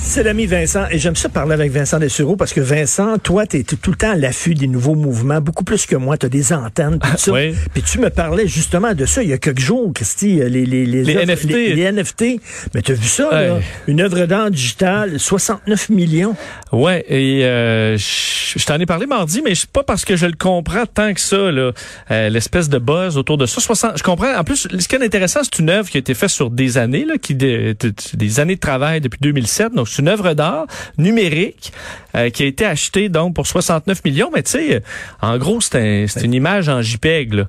C'est l'ami Vincent, et j'aime ça parler avec Vincent Dessureau parce que Vincent, toi, tu es tout le temps à l'affût des nouveaux mouvements, beaucoup plus que moi. Tu as des antennes, tout ça. Oui. Puis tu me parlais justement de ça il y a quelques jours, Christy, les, les, les, Les œuvres- NFT. Les, les NFT. Mais tu as vu ça, là? Une œuvre d'art digitale, 69 millions. Ouais, et euh, je t'en ai parlé mardi, mais c'est pas parce que je le comprends tant que ça, là, euh, l'espèce de buzz autour de ça. 60, je comprends. En plus, ce qui est intéressant, c'est une œuvre qui a été faite sur des années, là, qui de- de- des années de travail depuis 2007. Donc, c'est une œuvre d'art numérique euh, qui a été achetée donc pour 69 millions. Mais tu sais, en gros, c'est un, une image en JPEG là,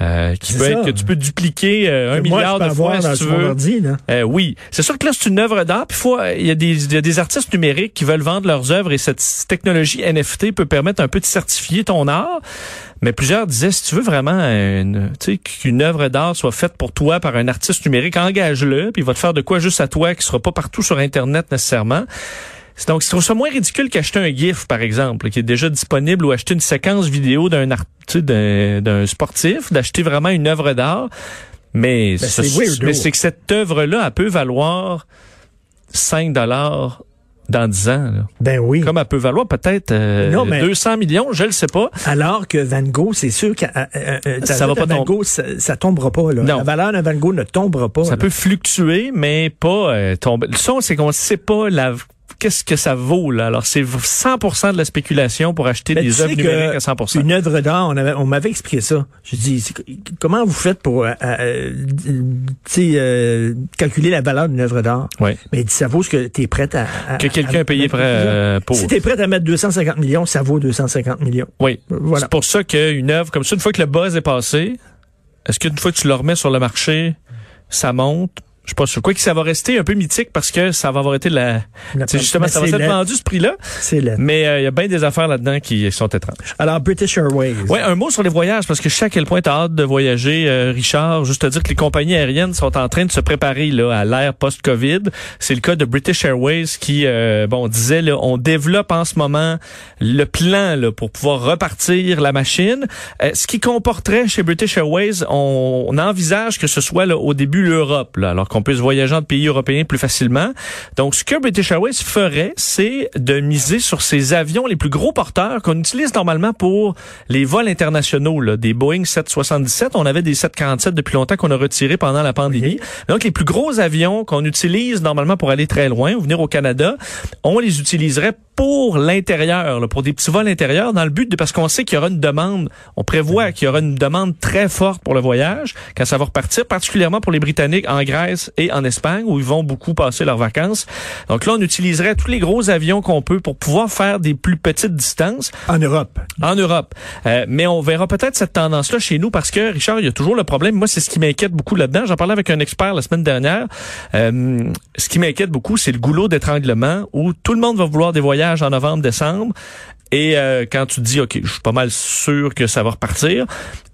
euh, qui peut être que tu peux dupliquer euh, un Moi, milliard de fois si tu veux. ordi, là. Euh, oui, c'est sûr que là c'est une œuvre d'art. Puis faut, il y a des, il y a des artistes numériques qui veulent vendre leurs œuvres et cette technologie NFT peut permettre un peu de certifier ton art. Mais plusieurs disaient si tu veux vraiment une, tu sais, qu'une œuvre d'art soit faite pour toi par un artiste numérique, engage-le, puis il va te faire de quoi juste à toi, qui sera pas partout sur Internet nécessairement. Donc, je trouve ça moins ridicule qu'acheter un GIF, par exemple, qui est déjà disponible, ou acheter une séquence vidéo d'un d'un sportif, d'acheter vraiment une œuvre d'art. Mais, Ben, c'est que cette œuvre-là, elle peut valoir 5 dollars dans 10 ans. là. Ben oui. Comme elle peut valoir peut-être euh, Non, mais- 200 millions, je le sais pas. Alors que Van Gogh, c'est sûr que euh, euh, euh, Ça va pas Van. Gogh, ça, ça tombera pas. Là. Non. La valeur de Van Gogh ne tombera pas. Ça là. peut fluctuer, mais pas euh, tomber. Le son, c'est qu'on sait pas la qu'est-ce que ça vaut là? Alors c'est 100% de la spéculation pour acheter Mais des œuvres que numériques à 100%. Une œuvre d'art, on, on m'avait expliqué ça. Je dis, comment vous faites pour euh, euh, euh, calculer la valeur d'une œuvre d'art? Ouais. Mais il dit, ça vaut ce que tu es prêt à, à- Que quelqu'un a payé prêt, euh, pour. Si tu es prêt à mettre 250 millions, ça vaut 250 millions. Oui. Voilà. C'est pour ça qu'une œuvre comme ça, une fois que le buzz est passé, est-ce qu'une fois que tu le remets sur le marché, ça monte? Je sais pas sûr. Quoi que ça va rester un peu mythique parce que ça va avoir été la... La- C'est justement, ça va s'être vendu ce prix-là. C'est. Mais euh, il y a bien des affaires là-dedans qui sont étranges. Alors, British Airways. Ouais, un mot sur les voyages, parce que je sais à quel point tu as hâte de voyager, euh, Richard. Juste te dire que les compagnies aériennes sont en train de se préparer là, à l'ère post-COVID. C'est le cas de British Airways qui, euh, bon, disait, là, on développe en ce moment le plan là, pour pouvoir repartir la machine. Euh, ce qui comporterait chez British Airways, on, on envisage que ce soit là, au début l'Europe, là, alors qu'on puisse voyager entre pays européens plus facilement. Donc, ce que British Airways ferait, c'est de miser sur ces avions les plus gros porteurs qu'on utilise normalement pour les vols internationaux, là, des Boeing 777. On avait des 747 depuis longtemps qu'on a retirés pendant la pandémie. Donc, les plus gros avions qu'on utilise normalement pour aller très loin ou venir au Canada, on les utiliserait pour l'intérieur, pour des petits vols intérieurs, dans le but de parce qu'on sait qu'il y aura une demande, on prévoit qu'il y aura une demande très forte pour le voyage quand ça va repartir, particulièrement pour les Britanniques en Grèce et en Espagne où ils vont beaucoup passer leurs vacances. Donc là, on utiliserait tous les gros avions qu'on peut pour pouvoir faire des plus petites distances En Europe. en Europe. Euh, mais on verra peut-être cette tendance-là chez nous parce que, Richard, il y a toujours le problème. Moi, c'est ce qui m'inquiète beaucoup là-dedans. J'en parlais avec un expert la semaine dernière. Euh, ce qui m'inquiète beaucoup, c'est le goulot d'étranglement où tout le monde va vouloir des voyages en novembre, décembre. Et euh, quand tu dis, OK, je suis pas mal sûr que ça va repartir,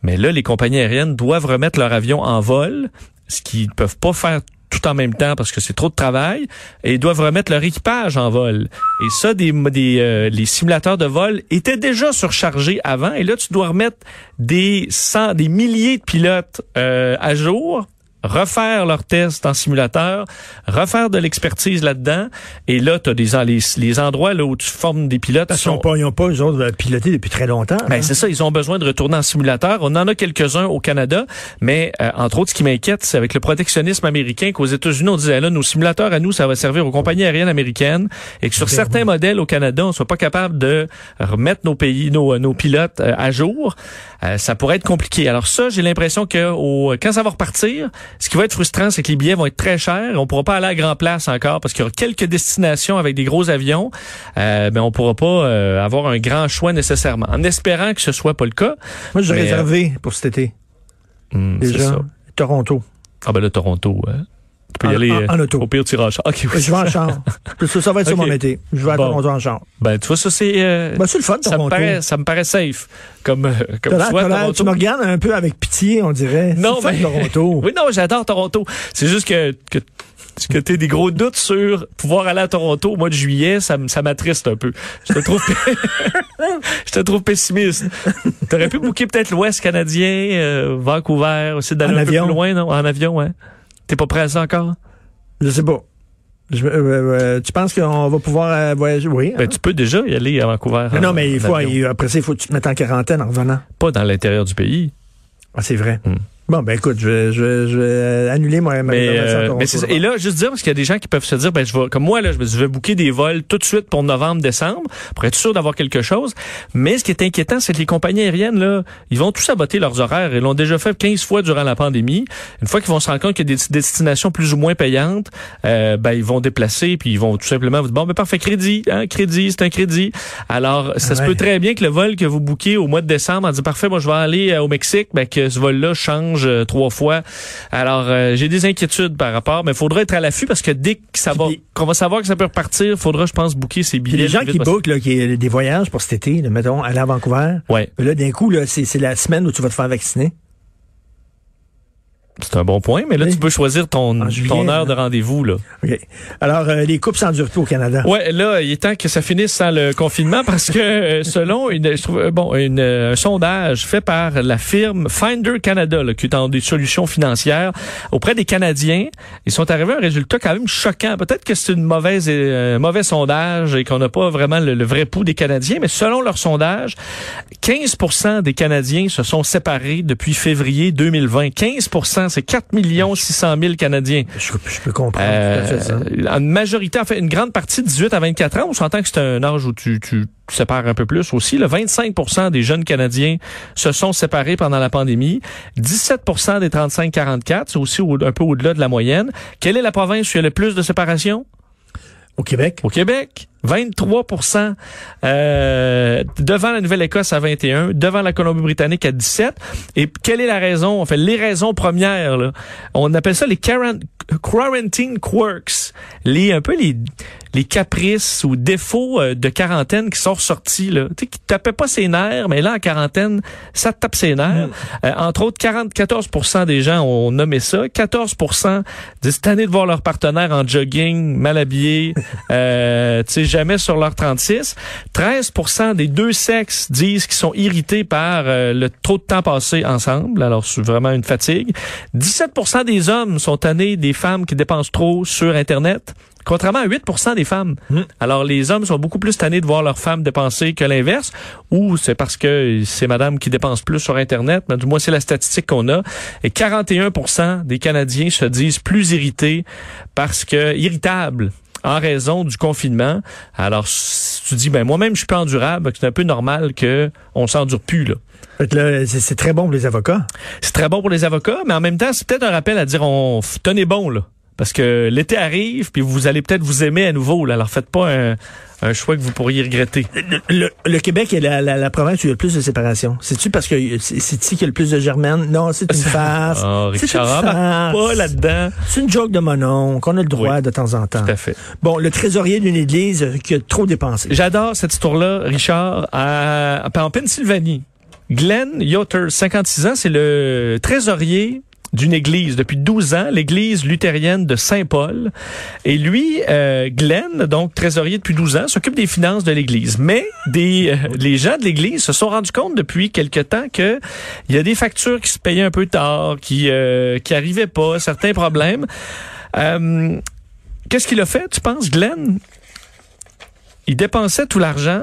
mais là, les compagnies aériennes doivent remettre leur avion en vol, ce qu'ils ne peuvent pas faire tout en même temps parce que c'est trop de travail et ils doivent remettre leur équipage en vol. Et ça, des, des euh, les simulateurs de vol étaient déjà surchargés avant et là, tu dois remettre des cent, des milliers de pilotes euh, à jour refaire leurs tests en simulateur, refaire de l'expertise là-dedans. Et là, tu as des, les, les endroits là, où tu formes des pilotes. Parce qu'ils n'ont pas, ils ont pas, eux autres, euh, piloté depuis très longtemps. Ben, hein. c'est ça, ils ont besoin de retourner en simulateur. On en a quelques-uns au Canada, mais euh, entre autres, ce qui m'inquiète, c'est avec le protectionnisme américain qu'aux États-Unis, on disait là, nos simulateurs à nous, ça va servir aux compagnies aériennes américaines, et que sur Ben certains oui. modèles au Canada, on soit pas capable de remettre nos pays, nos, nos pilotes euh, à jour. Euh, ça pourrait être compliqué. Alors ça, j'ai l'impression que au, quand ça va repartir, Ce qui va être frustrant, c'est que les billets vont être très chers. On pourra pas aller à Grand Place encore parce qu'il y aura quelques destinations avec des gros avions. Euh, mais on pourra pas euh, avoir un grand choix nécessairement. En espérant que ce soit pas le cas. Moi, j'ai Mais, réservé pour cet été. hum, c'est Déjà. Toronto. Ah ben là, Toronto. hein. Tu peux y aller en- euh, en auto. au pire. OK, oui. Je vais en char. ça, ça va être sur Ok. mon été. Je vais à Bon. Toronto en char. Ben, tu vois, ça, c'est... euh, Ben, c'est le fun, ça me, paraît, ça me paraît safe. Comme, euh, comme l'air- Toronto. tu me regardes un peu avec pitié, on dirait. Non, mais Toronto. oui, non, j'adore Toronto. C'est juste que que que t'aies des gros doutes sur pouvoir aller à Toronto au mois de juillet, ça, ça m'attriste un peu. Je te trouve, je te trouve pessimiste. T'aurais pu booker peut-être l'Ouest canadien, euh, Vancouver, aussi d'aller un peu plus loin, non? En avion, ouais. T'es pas prêt à ça encore? Je sais pas. Je- euh, euh, tu penses qu'on va pouvoir euh, voyager? Oui. Ben, hein? tu peux déjà y aller à Vancouver. Mais non, mais il faut, il- après ça, il faut que tu te mettes en quarantaine en revenant. Pas dans l'intérieur du pays. Ah, c'est vrai. Hmm. Bon, ben écoute, je vais, je vais- je vais euh, annuler ma, ma Mais, euh, mais ça. là-bas. Et là, juste dire, parce qu'il y a des gens qui peuvent se dire, ben, je vais, comme moi, là, je vais booker des vols tout de suite pour novembre, décembre, pour être sûr d'avoir quelque chose. Mais ce qui est inquiétant, c'est que les compagnies aériennes, là, ils vont tous saboter leurs horaires. Ils l'ont déjà fait 15 fois durant la pandémie. Une fois qu'ils vont se rendre compte qu'il y a des destinations plus ou moins payantes, euh, ben, ils vont déplacer, puis ils vont tout simplement vous dire, bon, ben, parfait, crédit, hein, crédit, c'est un crédit. Alors, ça se peut très bien que le vol que vous bookiez au mois de décembre, en disant, parfait, moi, je vais aller euh, au Mexique, ben, que ce vol-là change euh, trois fois. Alors, euh, j'ai des inquiétudes par rapport, mais il faudra être à l'affût parce que dès que ça va, qu'on va savoir que ça peut repartir, il faudra, je pense, booker ses billets. les gens qui bookent là, qui, des voyages pour cet été, là, mettons, aller à Vancouver, Ouais, là, d'un coup, là, c'est c'est la semaine où tu vas te faire vacciner. C'est un bon point, mais là, Oui. tu peux choisir ton, En ton heure de rendez-vous, là. OK. Alors, euh, les coupes s'endurent plus au Canada. Ouais, là, il est temps que ça finisse sans le confinement parce que euh, selon une, je trouve, euh, bon, une, euh, un sondage fait par la firme Finder Canada, là, qui est dans des solutions financières auprès des Canadiens, ils sont arrivés à un résultat quand même choquant. Peut-être que c'est une mauvaise, euh, un mauvais sondage et qu'on n'a pas vraiment le, le vrai pouls des Canadiens, mais selon leur sondage, 15% des Canadiens se sont séparés depuis février 2020. 15%, c'est 4 600 000 Canadiens. Je, je peux comprendre tout à fait ça. Euh, en majorité, en fait, une grande partie de 18 à 24 ans, on s'entend que c'est un âge où tu, tu sépares un peu plus aussi. Le 25% des jeunes Canadiens se sont séparés pendant la pandémie. 17% des 35-44, c'est aussi au- un peu au-delà de la moyenne. Quelle est la province où il y a le plus de séparation? Au Québec? Au Québec, 23% euh, devant la Nouvelle-Écosse à 21, devant la Colombie-Britannique à 17. Et quelle est la raison? En fait, les raisons premières, là, on appelle ça les quarant- quarantine quirks, les un peu les les caprices ou défauts euh, de quarantaine qui sont ressortis là, tu sais qui tapaient pas ses nerfs, mais là en quarantaine, ça tape ses nerfs. Euh, entre autres, 44% des gens ont nommé ça, 14% disent tanner de voir leur partenaire en jogging, mal habillé, euh, tu sais jamais sur leur 36. 13% des deux sexes disent qu'ils sont irrités par euh, le trop de temps passé ensemble. Alors c'est vraiment une fatigue. 17% des hommes sont tannés des femmes qui dépensent trop sur internet. Contrairement à 8% des femmes. Alors, les hommes sont beaucoup plus tannés de voir leurs femmes dépenser que l'inverse, ou c'est parce que c'est madame qui dépense plus sur Internet, mais du moins, c'est la statistique qu'on a. Et 41 des Canadiens se disent plus irrités parce que, irritables en raison du confinement. Alors, si tu dis, ben, moi-même, je suis pas endurable, c'est un peu normal que on s'endure plus, là. C'est très bon pour les avocats. C'est très bon pour les avocats, mais en même temps, c'est peut-être un rappel à dire on tenez bon là. Parce que l'été arrive, puis vous allez peut-être vous aimer à nouveau. Là. Alors faites pas un, un choix que vous pourriez regretter. Le, le- le Québec est la, la, la province où il y a le plus de séparation. C'est-tu parce que c'est qu'il y a le plus de germaines? Non, c'est une farce. Ah, c'est une farce. pas là-dedans. C'est une joke de mon oncle qu'on a le droit Oui. de temps en temps. Tout à fait. Bon, le trésorier d'une église qui a trop dépensé. J'adore cette histoire-là, Richard, à, en Pennsylvanie. Glenn Yotter, 56 ans, c'est le trésorier d'une église depuis 12 ans, l'église luthérienne de Saint-Paul. Et lui, euh, Glenn, donc trésorier depuis 12 ans, s'occupe des finances de l'église. Mais des, euh, les gens de l'église se sont rendus compte depuis quelque temps que il y a des factures qui se payaient un peu tard, qui euh, qui pas, certains problèmes. Euh, Qu'est-ce qu'il a fait, tu penses, Glenn? Il dépensait tout l'argent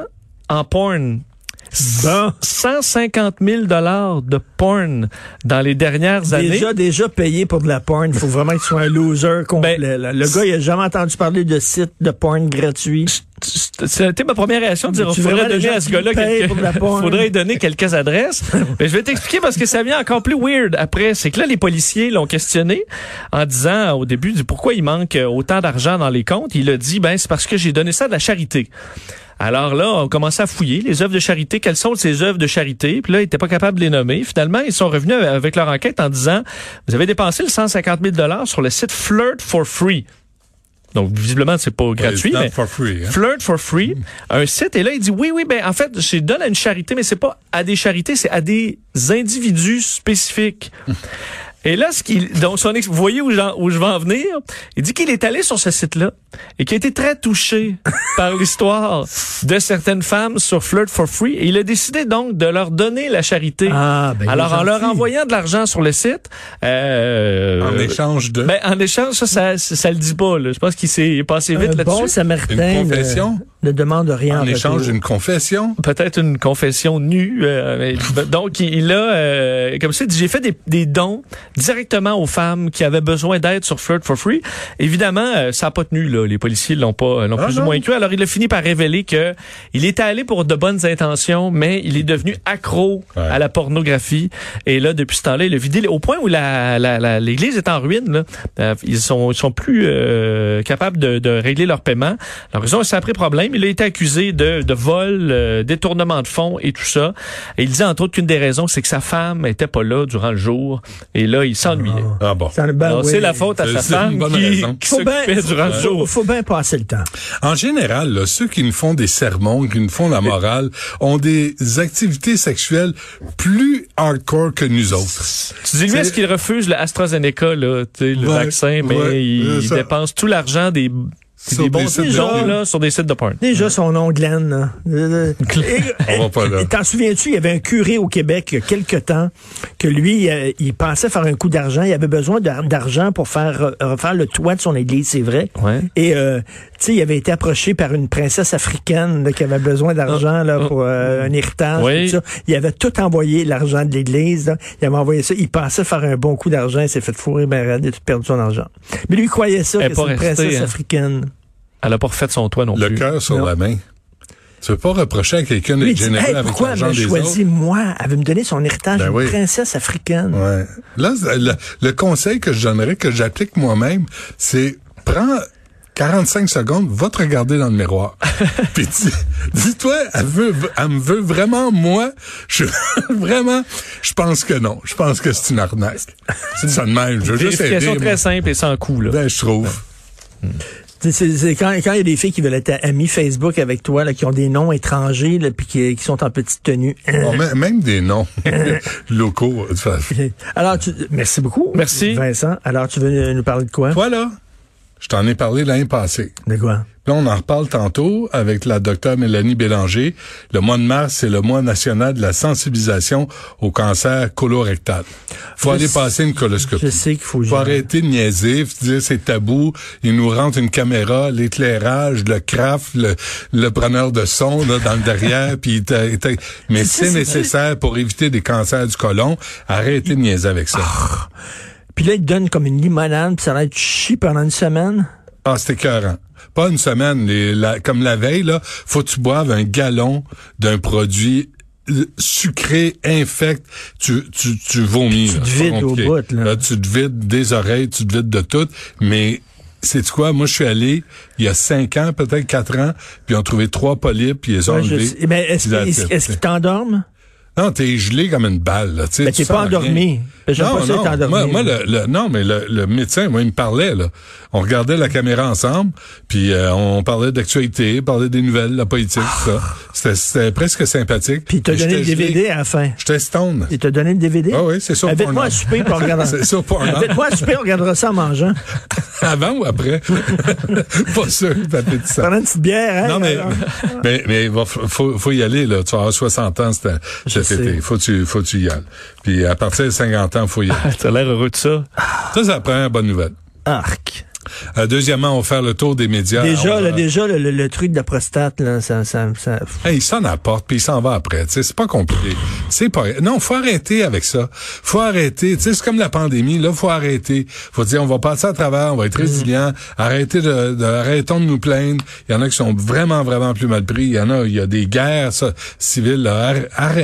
en porn. Bon. 150 000 dollars de porn dans les dernières années. Déjà, déjà payé pour de la porn. Il faut vraiment qu'il soit un loser complet. Ben, le gars, il a jamais entendu parler de site de porn gratuit. C'était ma première réaction de dire, il tu faudrait donner à ce gars-là quelques- pour de la porn? faudrait lui donner quelques adresses. Mais je vais t'expliquer parce que ça vient encore plus weird après. C'est que là, les policiers l'ont questionné en disant au début du pourquoi il manque euh, autant d'argent dans les comptes. Il a dit, ben, c'est parce que j'ai donné ça de la charité. Alors là, on commençait à fouiller les œuvres de charité. Quelles sont ces œuvres de charité? Puis là, ils n'étaient pas capables de les nommer. Finalement, ils sont revenus avec leur enquête en disant, vous avez dépensé le 150 000 dollars sur le site Flirt for Free. Donc, visiblement, c'est pas gratuit, mais for free, hein? Flirt for Free, un site. Et là, il dit, oui, oui, ben en fait, je donne à une charité, mais c'est pas à des charités, c'est à des individus spécifiques. Et là, ce qu'il, donc, son ex, vous voyez où, où je vais en venir? Il dit qu'il est allé sur ce site-là et qu'il a été très touché par l'histoire de certaines femmes sur Flirt for Free. Et il a décidé donc de leur donner la charité. Ah, ben, Alors, en leur envoyant de l'argent sur le site, euh, En échange de... ben, en échange, ça, ça, ça, ça le dit pas, là. Je pense qu'il s'est passé vite Un là-dessus. bon samaritain Une ne- confession? ne, demande rien en, en échange d'une confession? peut-être une confession nue. euh, mais- donc, il a, euh, comme ça, il dit, j'ai fait des, des dons directement aux femmes qui avaient besoin d'aide sur Flirt for Free. Évidemment, euh, ça n'a pas tenu. Là. Les policiers l'ont pas, l'ont Ah plus ou moins cru. Alors, il a fini par révéler que il était allé pour de bonnes intentions, mais il est devenu accro Ouais. à la pornographie. Et là, depuis ce temps-là, il a vidé au point où la, la, la- l'église est en ruine. Là. Euh, ils sont, ils sont plus euh, capables de, de régler leur paiement. Alors, ils ont un sacré problème. Il a été accusé de, de vol, euh, détournement de fonds et tout ça. Et il disait entre autres qu'une des raisons, c'est que sa femme était pas là durant le jour. Et là, il s'ennuyait. Ah bon. C'est Alors, la faute à C'est- sa femme qui, qui durant le jour. Faut bien passer le temps. En général, là, ceux qui nous font des sermons, qui nous font la morale, ont des activités sexuelles plus hardcore que nous autres. Tu dis, lui, est-ce qu'il refuse le AstraZeneca, là, tu sais, le Ouais, vaccin, mais ouais, il, ça. dépense tout l'argent des, Sur des bons des sites de porn. là, sur des sites de porn. Déjà, son nom, Glenn. Euh, va pas là. et T'en souviens-tu, il y avait un curé au Québec il y a quelque temps que lui, euh, il pensait faire un coup d'argent. Il avait besoin d'ar- d'argent pour faire euh, refaire le toit de son église, c'est vrai. Ouais. Et euh, sais, il avait été approché par une princesse africaine là, qui avait besoin d'argent là pour euh, un héritage. Oui. tout ça. Il avait tout envoyé l'argent de l'église. Il avait envoyé ça. Il pensait faire un bon coup d'argent. Il s'est fait fourrer ben raide. Il a tout perdu son argent. Mais lui il croyait ça Elle que est c'est une restée, princesse hein. africaine. Elle a pas refait son toit non Le plus. cœur sur Non. la main. Tu veux pas reprocher à quelqu'un d'être généreux Hey, avec pourquoi elle l'argent m'a des choisi autres? moi? Elle veut me donner son héritage Ben d'une oui. princesse africaine. Ouais. Là, le, le conseil que je donnerais, que j'applique moi-même, c'est prends 45 secondes, va te regarder dans le miroir. Puis dis- dis-toi, elle, veut, elle me veut vraiment moi. Je, vraiment, je pense que non. Je pense que c'est une arnaque. C'est ça de même. Je veux juste aider. très moi. simple et sans coût, là. Ben, je trouve. C'est- C'est c'est quand quand il y a des filles qui veulent être amies Facebook avec toi, là, qui ont des noms étrangers, là, puis qui, qui sont en petite tenue. Bon, mê- même des noms locaux. Alors, tu, merci beaucoup. Merci. Vincent. Alors, tu veux nous parler de quoi? Voilà. Je t'en ai parlé l'année passée. De quoi? Là, on en reparle tantôt avec la docteure Mélanie Bélanger. Le mois de mars, c'est le mois national de la sensibilisation au cancer colorectal. Faut Je aller passer une coloscopie. Je sais qu'il faut... Faut arrêter de niaiser, faut dire c'est tabou. Il nous rentre une caméra, l'éclairage, le craft, le, le preneur de son là, dans le derrière, puis mais c'est c'est- nécessaire pour éviter des cancers du côlon. Arrêtez de niaiser avec ça. Puis là, ils te donnent comme une limonade, puis ça va être chi pendant une semaine. Ah, c'était écœurant. Pas une semaine, les- la- comme la veille, là, faut que tu boives un gallon d'un produit sucré, infect, tu, tu, tu vomis. tu là. te vides au bout, là. Tu te vides des oreilles, tu te vides de tout, mais c'est quoi? Moi, je suis allé il y a cinq ans, peut-être quatre ans, puis ils ont trouvé trois polypes, puis ils les ont Ouais, enlevés. Mais est-ce qu'ils est-ce qu'ils t'endorment? Non, t'es gelé comme une balle, là. Tu sais, tu t'es pas endormi. Non, pas ça non. endormi. Moi, moi, le, le- non, mais le, le médecin, moi, il me parlait, là. On regardait la caméra ensemble, puis euh, on parlait d'actualité, parlait des nouvelles, la politique, tout ça. C'était, c'était presque sympathique. Puis il t'a Mais donné le gelé. DVD à la fin. J'étais stone. Il t'a donné le DVD? Ah oui, c'est sur Invite-moi à souper, puis on regardera. C'est sur Pornhub. Invite-moi à souper, on regardera ça en mangeant. Avant ou après? pas sûr, appétissant. Pendant une petite bière, hein? Non, mais, mais, mais faut, faut y aller, là. Tu vas avoir 60 ans cet, cet sais. été. Faut tu, faut tu y ailles. Puis à partir de 50 ans, faut y aller. T'as l'air heureux de ça. Ça, c'est la première bonne nouvelle. Arc. Euh, deuxièmement, on va faire le tour des médias. Déjà, On là, déjà le, le- le truc de la prostate, là, ça, ça, ça- Hey, il s'en apporte, puis il s'en va après. C'est pas compliqué. C'est pas. Non, faut arrêter avec ça. Faut arrêter. C'est comme la pandémie. Là, faut arrêter. Faut dire, on va passer à travers, on va être résilient. Arrêtez de, de- arrêtons de nous plaindre. Il y en a qui sont vraiment, vraiment plus mal pris. Il y en a, il y a des guerres ça, civiles. là.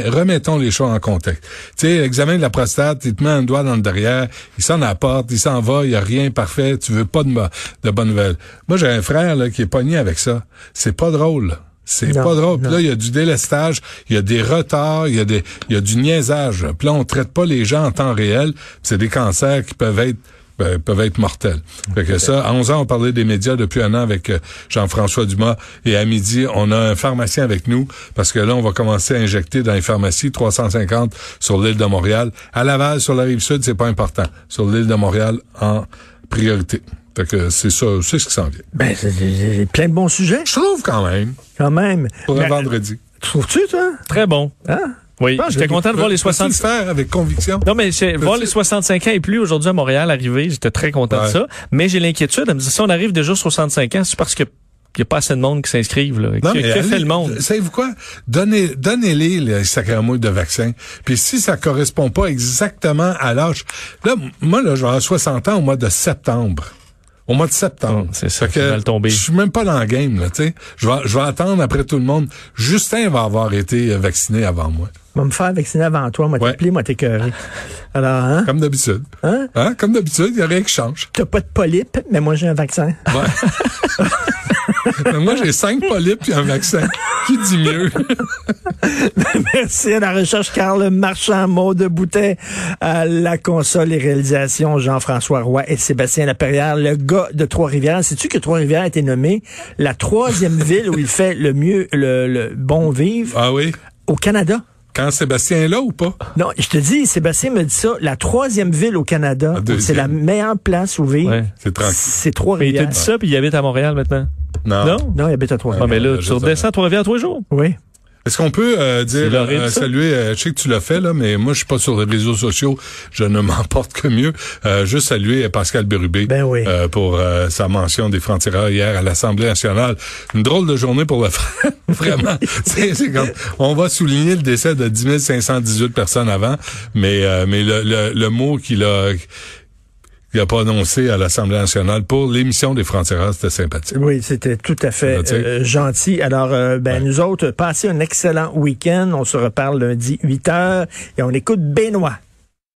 Remettons les choses en contexte. Tu sais, l'examen de la prostate, il te met un doigt dans le derrière, il s'en apporte, il s'en va, il y a rien parfait. Tu veux pas de, de bonnes nouvelles. Moi, j'ai un frère là, qui est pogné avec ça. C'est pas drôle. C'est pas drôle. Puis là, il y a du délestage, il y a des retards, il y a des, il y a du niaisage. Puis là, on traite pas les gens en temps réel. C'est des cancers qui peuvent être ben, peuvent être mortels. Fait que ça, à 11 ans, on parlait des médias depuis un an avec euh, Jean-François Dumas. Et à midi, on a un pharmacien avec nous parce que là, on va commencer à injecter dans les pharmacies 350 sur l'île de Montréal. À Laval, sur la rive sud, c'est pas important. Sur l'île de Montréal, en priorité. Fait que c'est ça, c'est ce qui s'en vient. ben, c'est- c'est c'est plein de bons sujets, Je trouve quand même, quand même. pour un vendredi. Trouves-tu, toi? Très bon. Hein? Oui, Ah, j'étais content de voir les Peux-tu le 60. faire avec conviction? Non, mais c'est- voir les 65 ans et plus aujourd'hui à Montréal arriver, j'étais très content de ça. Mais j'ai l'inquiétude, elle me dit, si on arrive déjà aux 65 ans, c'est parce que il n'y a pas assez de monde qui s'inscrivent. Là. Non, que mais que allez, fait le monde? Savez-vous quoi? Donnez, donnez-les les sacramouilles de vaccins. Puis si ça correspond pas exactement à l'âge, là, moi, là, je vais avoir 60 ans au mois de septembre. Au mois de septembre. Oh, c'est ça Fait qui va le tomber. Je suis même pas dans le game, là, tu sais. Je vais, je vais attendre après tout le monde. Justin va avoir été euh, vacciné avant moi. Va me faire vacciner avant toi, moi Ouais. t'appeler, moi t'écœurer. Alors, hein? Comme d'habitude. Hein? Hein? Comme d'habitude, il y a rien qui change. T'as pas de polype, mais moi j'ai un vaccin. Ouais. Mais moi, j'ai cinq polypes puis un vaccin. Qui dit mieux? Merci à la recherche Carl Marchand, Maud Boutet, à la console et réalisation Jean-François Roy et Sébastien Laperrière, le gars de Trois-Rivières. Sais-tu que Trois-Rivières a été nommée la troisième ville où il fait le mieux, le, le bon vivre? Ah oui? au Canada? Quand Sébastien est là ou pas? Non, je te dis, Sébastien me dit ça, la troisième ville au Canada, La c'est la meilleure place où vivre. Ouais. C'est tranquille. C'est Mais il te Trois-Rivières. dit ça, puis il habite à Montréal maintenant. Non. Non? Non, il habite à Ah, Trois-Rivières. mais là, tu redescends à Trois-Rivières tous les jours. Oui. Est-ce qu'on peut euh, dire, euh, saluer, euh, je sais que tu l'as fait, là, mais moi, je suis pas sur les réseaux sociaux, je ne m'en porte que mieux. Euh, juste saluer Pascal Bérubé Ben oui. euh, pour euh, sa mention des francs-tireurs hier à l'Assemblée nationale. Une drôle de journée pour le faire, vraiment. c'est, c'est comme, on va souligner le décès de 10 518 personnes avant, mais, euh, mais le, le, le mot qu'il a... qu'il a pas annoncé à l'Assemblée nationale pour l'émission des francs-tireurs, c'était sympathique. Oui, c'était tout à fait euh, gentil. Alors, euh, ben, nous autres, passez un excellent week-end. On se reparle lundi 8 heures et on écoute Benoît.